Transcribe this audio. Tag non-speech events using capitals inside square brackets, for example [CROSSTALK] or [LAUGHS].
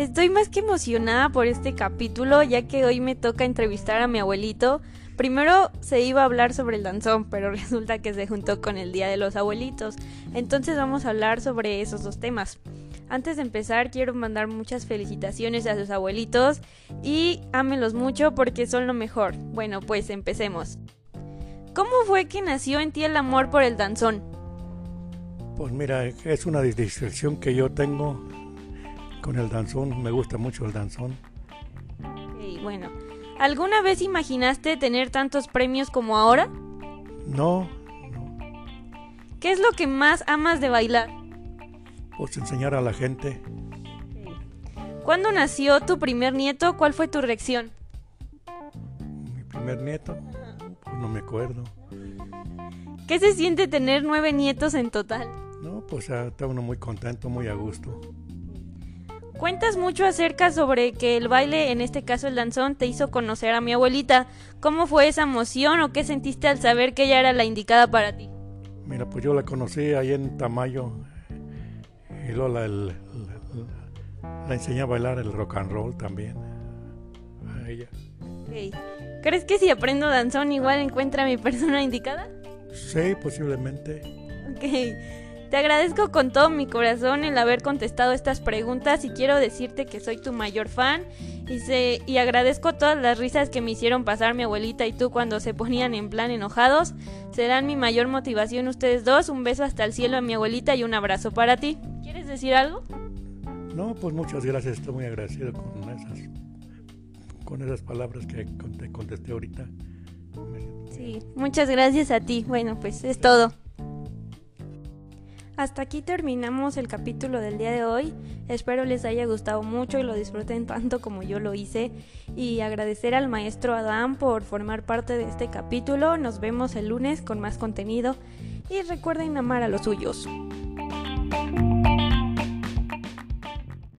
Estoy más que emocionada por este capítulo ya que hoy me toca entrevistar a mi abuelito. Primero se iba a hablar sobre el danzón, pero [LAUGHS] resulta que se juntó con el Día de los Abuelitos. Entonces vamos a hablar sobre esos dos temas. Antes de empezar quiero mandar muchas felicitaciones a sus abuelitos y ámelos mucho porque son lo mejor. Bueno, pues empecemos. ¿Cómo fue que nació en ti el amor por el danzón? Pues mira, es una distracción que yo tengo con el danzón, me gusta mucho el danzón. Ok, bueno, ¿alguna vez imaginaste tener tantos premios como ahora? No, no, ¿Qué es lo que más amas de bailar? pues enseñar a la gente. ¿Cuándo nació tu primer nieto? ¿Cuál fue tu reacción? Mi primer nieto, pues no me acuerdo. ¿Qué se siente tener nueve nietos en total? No, pues ah, está uno muy contento, muy a gusto. Cuentas mucho acerca sobre que el baile, en este caso el danzón, te hizo conocer a mi abuelita. ¿Cómo fue esa emoción o qué sentiste al saber que ella era la indicada para ti? Mira, pues yo la conocí ahí en Tamayo y luego la, el- la- la enseñé a bailar el rock and roll también. A ella. Ok. ¿Crees que si aprendo danzón igual encuentra a mi persona indicada? Sí, posiblemente. Ok. Te agradezco con todo mi corazón el haber contestado estas preguntas y quiero decirte que soy tu mayor fan y, se, y agradezco todas las risas que me hicieron pasar mi abuelita y tú cuando se ponían en plan enojados. Serán mi mayor motivación ustedes dos. Un beso hasta el cielo a mi abuelita y un abrazo para ti. ¿Quieres decir algo? No, pues muchas gracias, estoy muy agradecido con esas, con esas palabras que te contesté ahorita. Sí, muchas gracias a ti. Bueno, pues es todo. Hasta aquí terminamos el capítulo del día de hoy. Espero les haya gustado mucho y lo disfruten tanto como yo lo hice. Y agradecer al maestro Adán por formar parte de este capítulo. Nos vemos el lunes con más contenido. Y recuerden amar a los suyos.